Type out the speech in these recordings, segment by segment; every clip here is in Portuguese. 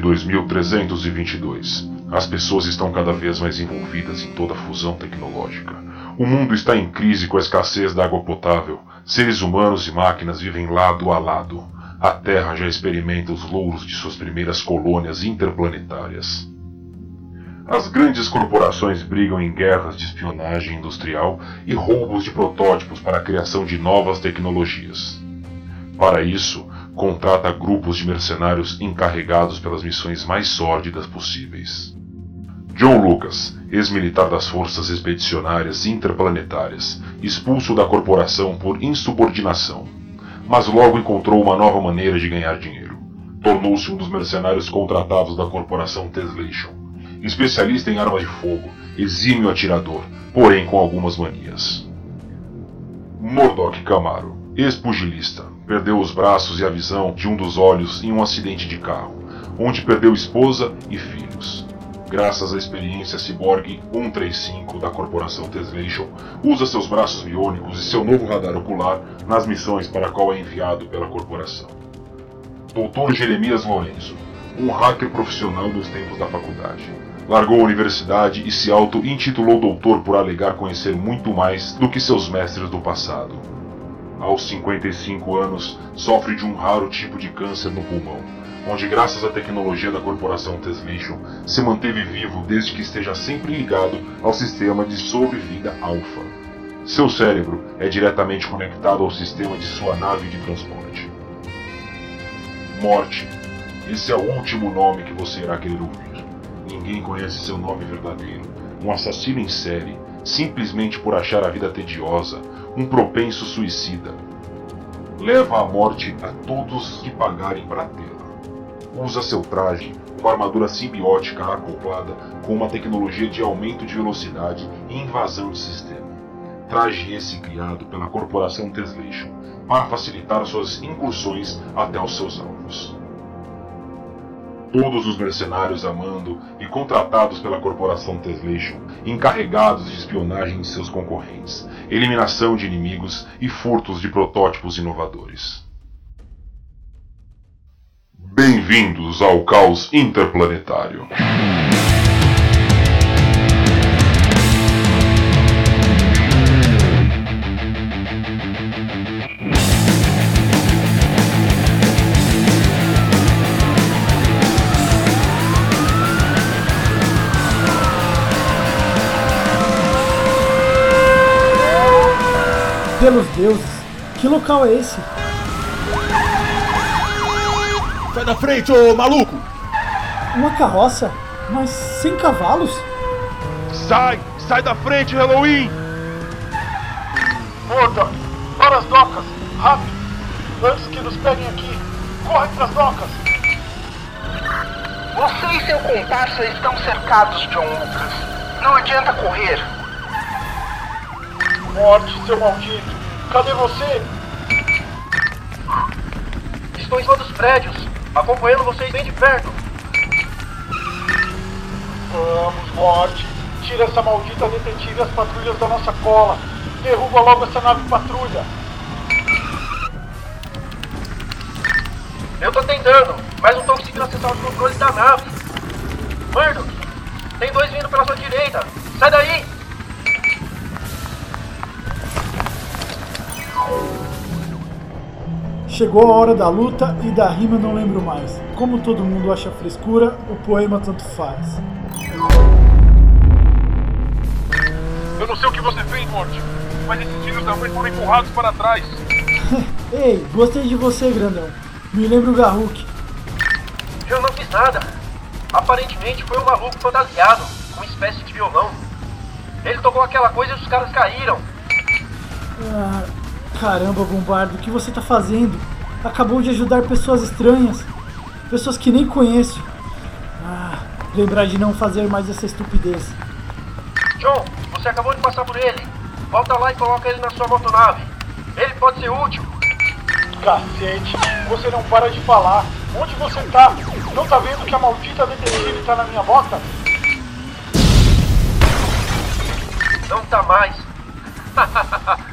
2322. As pessoas estão cada vez mais envolvidas em toda a fusão tecnológica. O mundo está em crise com a escassez da água potável. Seres humanos e máquinas vivem lado a lado. A Terra já experimenta os louros de suas primeiras colônias interplanetárias. As grandes corporações brigam em guerras de espionagem industrial e roubos de protótipos para a criação de novas tecnologias. Para isso, contrata grupos de mercenários encarregados pelas missões mais sórdidas possíveis. John Lucas, ex-militar das forças expedicionárias interplanetárias, expulso da corporação por insubordinação, mas logo encontrou uma nova maneira de ganhar dinheiro. Tornou-se um dos mercenários contratados da corporação Teslation especialista em armas de fogo, exímio atirador, porém com algumas manias. Murdoch Camaro, ex-pugilista, perdeu os braços e a visão de um dos olhos em um acidente de carro, onde perdeu esposa e filhos. Graças à experiência Cyborg 135 da corporação Teslation, usa seus braços biônicos e seu novo radar ocular nas missões para a qual é enviado pela corporação. Dr. Jeremias Lourenço, um hacker profissional dos tempos da faculdade largou a universidade e se auto-intitulou doutor por alegar conhecer muito mais do que seus mestres do passado. Aos 55 anos, sofre de um raro tipo de câncer no pulmão, onde, graças à tecnologia da corporação Teslation, se manteve vivo desde que esteja sempre ligado ao sistema de sobrevida Alpha. Seu cérebro é diretamente conectado ao sistema de sua nave de transporte. Morte. Esse é o último nome que você irá querer ouvir. Ninguém conhece seu nome verdadeiro. Um assassino em série, simplesmente por achar a vida tediosa, um propenso suicida. Leva à morte a todos que pagarem para tê-la. Usa seu traje, uma armadura simbiótica acoplada com uma tecnologia de aumento de velocidade e invasão de sistema. Traje esse criado pela corporação Teslation para facilitar suas incursões até os seus alvos todos os mercenários amando e contratados pela corporação Teslation, encarregados de espionagem de seus concorrentes, eliminação de inimigos e furtos de protótipos inovadores. Bem-vindos ao caos interplanetário. Pelos deuses, que local é esse? Sai da frente, ô maluco! Uma carroça? Mas sem cavalos? Sai! Sai da frente, Halloween! Morda! Para as docas! Rápido! Antes que nos peguem aqui! Corre para as docas! Você e seu comparsa estão cercados, John Lucas. Não adianta correr. Morte, seu maldito! Cadê você? Estou em cima dos prédios, acompanhando vocês bem de perto. Vamos, Morte! Tira essa maldita detetive e as patrulhas da nossa cola! Derruba logo essa nave patrulha! Eu tô tentando, mas não tô conseguindo acessar os controles da nave. Murdoch, tem dois vindo pela sua direita. Sai daí! Chegou a hora da luta e da rima não lembro mais. Como todo mundo acha frescura, o poema tanto faz. Eu não sei o que você fez, Morte, mas esses filhos da mãe foram empurrados para trás. Ei, gostei de você, grandão. Me lembra o Garruk. Eu não fiz nada. Aparentemente foi um maluco fantasiado, uma espécie de violão. Ele tocou aquela coisa e os caras caíram. Ah, caramba, Bombardo, o que você tá fazendo? Acabou de ajudar pessoas estranhas. Pessoas que nem conheço. Ah, lembrar de não fazer mais essa estupidez. John, você acabou de passar por ele. Volta lá e coloca ele na sua motonave. Ele pode ser útil. Cacete, você não para de falar. Onde você tá? Não tá vendo que a maldita detetive tá na minha bota? Não tá mais.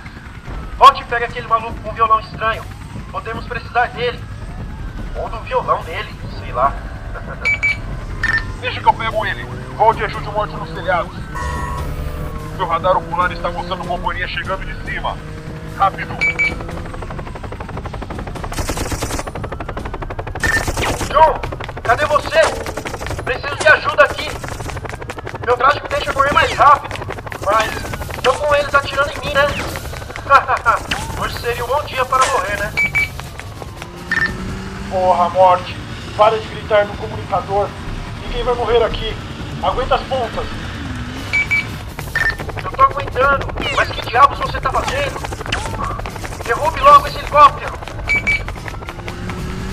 Volte e pegue aquele maluco com um violão estranho. Podemos precisar dele. Ou do violão dele, sei lá. Deixa que eu pego ele. Volte e ajude o morte nos telhados. Meu radar ocular está mostrando companhia chegando de cima. Rápido. John, cadê você? Preciso de ajuda aqui. Meu me deixa correr mais rápido, mas estão com eles atirando em mim, né? Seria um bom dia para morrer, né? Porra, morte. Para de gritar no comunicador. Ninguém vai morrer aqui. Aguenta as pontas. Eu tô aguentando, mas que diabos você tá fazendo? Derrube logo esse helicóptero!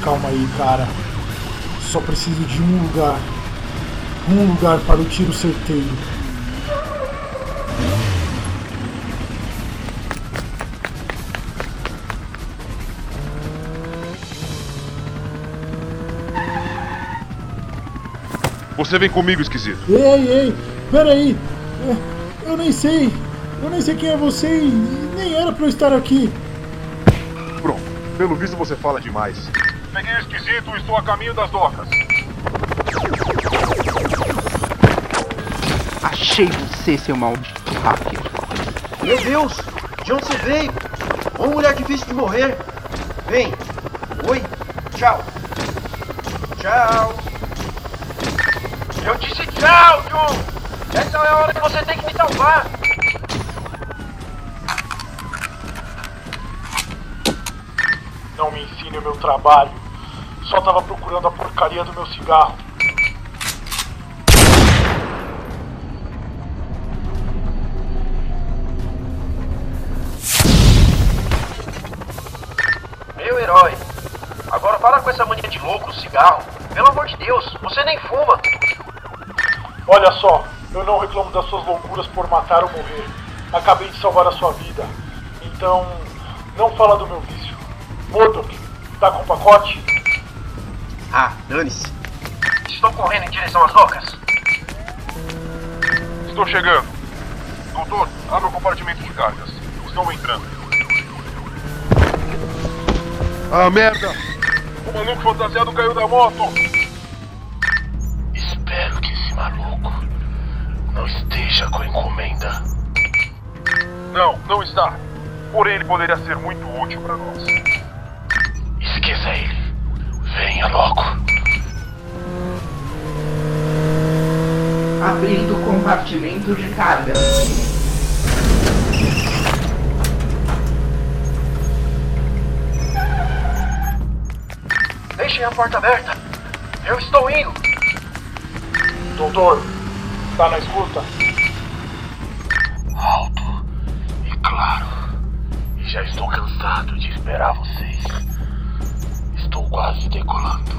Calma aí, cara. Só preciso de um lugar. Um lugar para o tiro certeiro. Você vem comigo, esquisito. Ei, ei, peraí. É, Eu nem sei. Eu nem sei quem é você e nem era pra eu estar aqui. Pronto. Pelo visto você fala demais. Peguei o esquisito e estou a caminho das docas. Achei você, seu maldito hacker. Meu Deus! De onde você veio? Uma mulher difícil de morrer. Vem. Oi. Tchau. Tchau. Eu disse John! Essa é a hora que você tem que me salvar! Não me ensine o meu trabalho. Só tava procurando a porcaria do meu cigarro. Meu herói. Agora para com essa mania de louco cigarro. Pelo amor de Deus, você nem fuma. Olha só, eu não reclamo das suas loucuras por matar ou morrer. Acabei de salvar a sua vida. Então, não fala do meu vício. Murdoch, tá com o pacote? Ah, dane-se. Estou correndo em direção às docas. Estou chegando. Doutor, abra o compartimento de cargas. Estou entrando. Ah, merda! O maluco fantasiado caiu da moto! Esteja com encomenda. Não, não está. Porém, ele poderia ser muito útil para nós. Esqueça ele. Venha logo. Abrindo o compartimento de carga. Deixem a porta aberta. Eu estou indo. Doutor, tá na escuta? Alto e claro. E já estou cansado de esperar vocês. Estou quase decolando.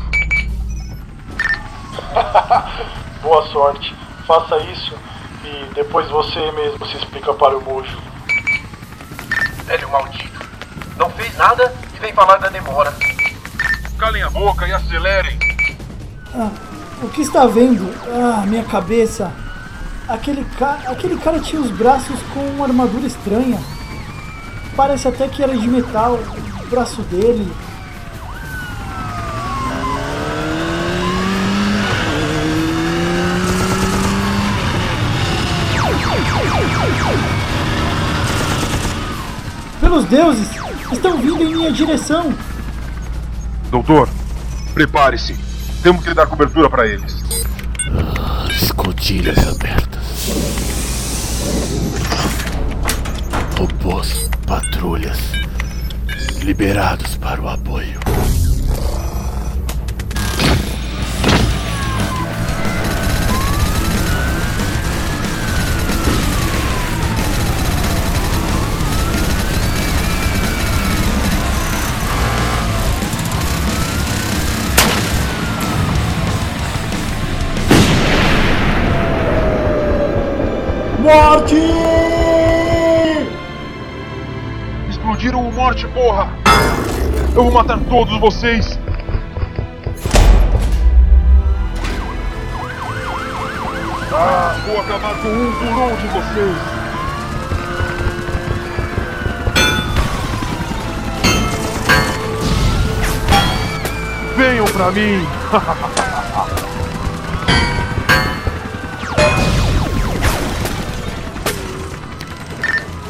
Boa sorte. Faça isso e depois você mesmo se explica para o Mojo. Velho maldito. Não fez nada e vem falar da demora. Calem a boca e acelerem! Ah, o que está vendo? Ah, minha cabeça. Aquele, ca... Aquele cara tinha os braços com uma armadura estranha. Parece até que era de metal. O braço dele. Pelos deuses! Estão vindo em minha direção! Doutor, prepare-se. Temos que dar cobertura para eles. Escotilhas abertas. Robôs, patrulhas. Liberados para o apoio. Morte! Explodiram o morte, porra! Eu vou matar todos vocês! Ah, vou acabar com um por um de vocês! Venham pra mim!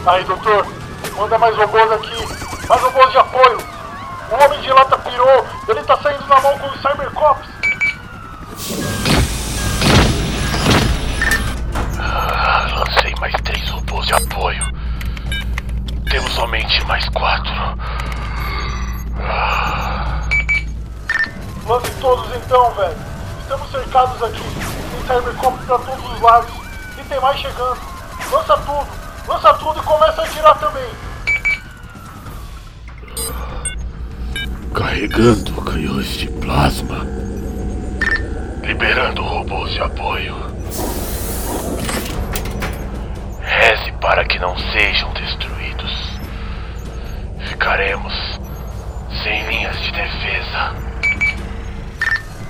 Aí, doutor, manda mais robôs aqui. Mais robôs de apoio. O homem de lata pirou. Ele tá saindo na mão com os Cybercops. Ah, lancei mais três robôs de apoio. Temos somente mais quatro. Lance todos então, velho. Estamos cercados aqui. Tem Cybercops pra todos os lados. E tem mais chegando. Lança tudo. Lança tudo e começa a atirar também. Carregando canhões de plasma. Liberando robôs de apoio. Reze para que não sejam destruídos. Ficaremos sem linhas de defesa.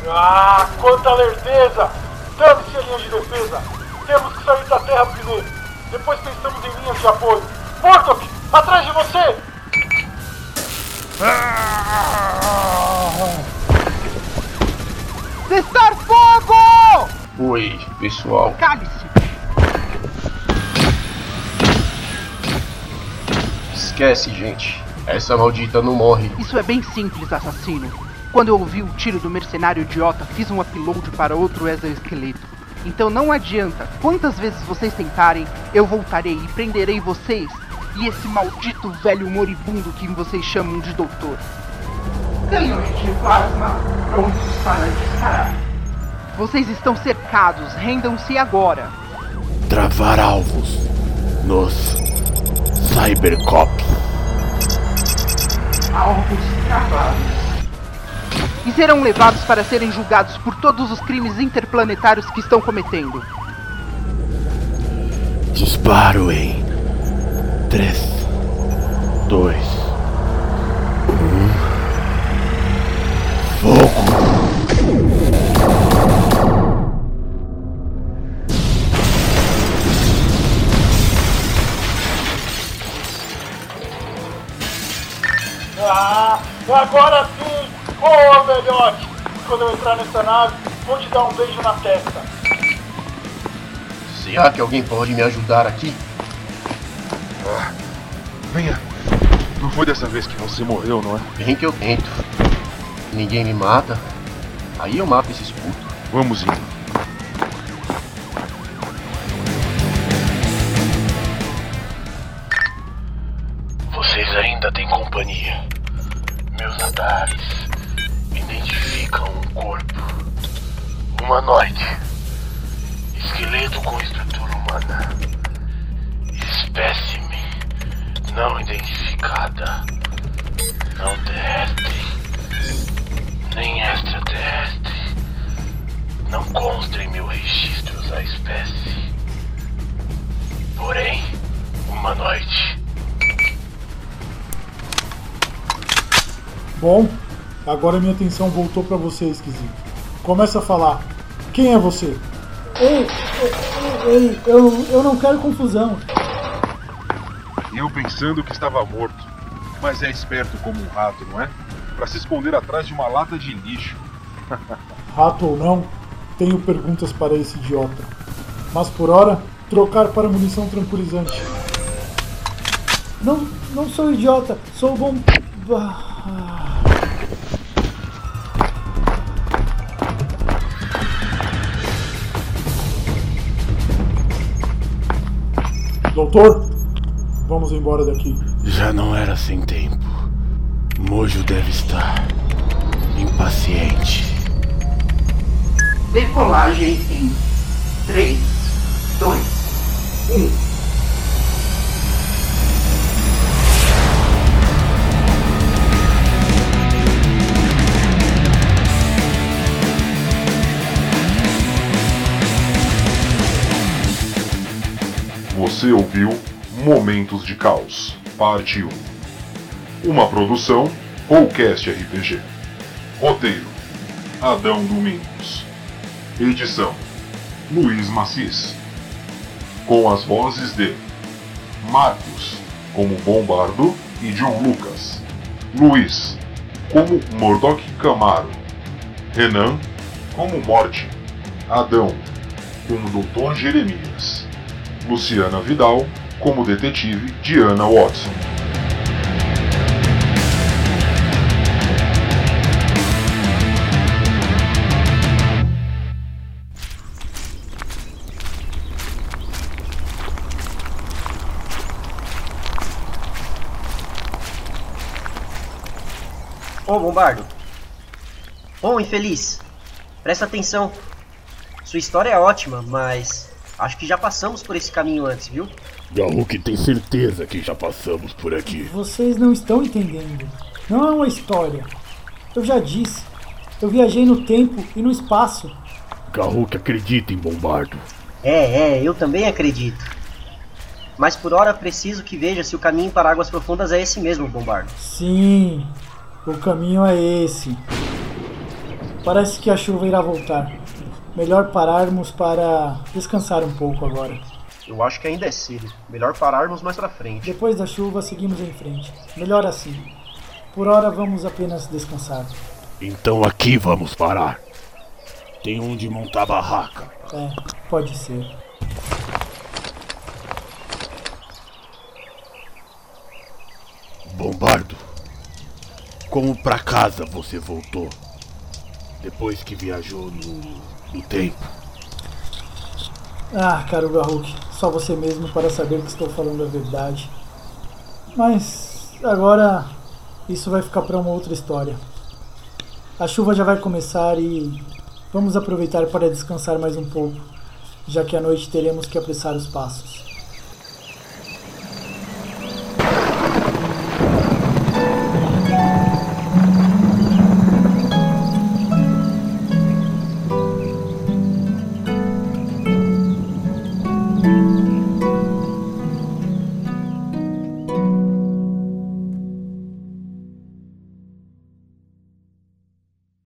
Ah, quanta alerteza! Dane-se a linha de defesa! Temos que sair da Terra primeiro. Depois pensamos em linhas de apoio. Murdoch, atrás de você! Cessar fogo! Oi, pessoal. Cale-se! Esquece, gente. Essa maldita não morre. Isso é bem simples, assassino. Quando eu ouvi o tiro do mercenário idiota, fiz um upload para outro exoesqueleto. Então não adianta. Quantas vezes vocês tentarem, eu voltarei e prenderei vocês e esse maldito velho moribundo que vocês chamam de doutor. Canhões de plasma prontos para disparar. Vocês estão cercados, rendam-se agora. Travar alvos nos Cybercops. Alvos travados. E serão levados para serem julgados por todos os crimes interplanetários que estão cometendo. Disparo em 3, 2, 1. Fogo! Ah, agora sim! Boa, velhote! Quando eu entrar nessa nave, vou te dar um beijo na testa. Será que alguém pode me ajudar aqui? Venha. Não foi dessa vez que você morreu, não é? Bem que eu tento. Ninguém me mata. Aí eu mato esses putos. Vamos indo. Vocês ainda têm companhia. Meus radares identificam um corpo humanoide, esqueleto com estrutura humana, espécime não identificada, não terrestre, nem extraterrestre. Não consta em mil registros a espécie. Porém, humanoide. Bom, agora minha atenção voltou pra você, esquisito. Começa a falar. Quem é você? Ei, ei, ei, eu, eu não quero confusão. Eu pensando que estava morto. Mas é esperto como um rato, não é? Para se esconder atrás de uma lata de lixo. Rato ou não, tenho perguntas para esse idiota. Mas por hora, trocar para munição tranquilizante. Não, não sou idiota, sou bom. Ah. Doutor, vamos embora daqui. Já não era sem tempo. Mojo deve estar impaciente. Decolagem em 3, 2, 1. Você ouviu Momentos de Caos, Parte 1. Uma produção Rollcast RPG. Roteiro: Adão Domingos. Edição: Luiz Macis. Com as vozes de Marcos, como Bombardo e John Lucas. Luiz, como Murdoch Camaro. Renan, como Morte. Adão, como Dr. Jeremias. Luciana Vidal como detetive Diana Watson. Ô, Bombardo. Ô, infeliz. Presta atenção. Sua história é ótima, mas acho que já passamos por esse caminho antes, viu? Garruk tem certeza que já passamos por aqui. Vocês não estão entendendo. Não é uma história. Eu já disse. Eu viajei no tempo e no espaço. Garruk acredita em Bombardo. É, é, eu também acredito. Mas por hora preciso que veja se o caminho para águas profundas é esse mesmo, Bombardo. Sim, o caminho é esse. Parece que a chuva irá voltar. Melhor pararmos para descansar um pouco agora. Eu acho que ainda é cedo. Melhor pararmos mais pra frente. Depois da chuva, seguimos em frente. Melhor assim. Por hora, vamos apenas descansar. Então aqui vamos parar. Tem onde montar a barraca. É, pode ser. Bombardo, como pra casa você voltou? Depois que viajou no, no tempo. Ah, caro Garruk, só você mesmo para saber que estou falando a verdade. Mas agora isso vai ficar para uma outra história. A chuva já vai começar e vamos aproveitar para descansar mais um pouco, já que à noite teremos que apressar os passos.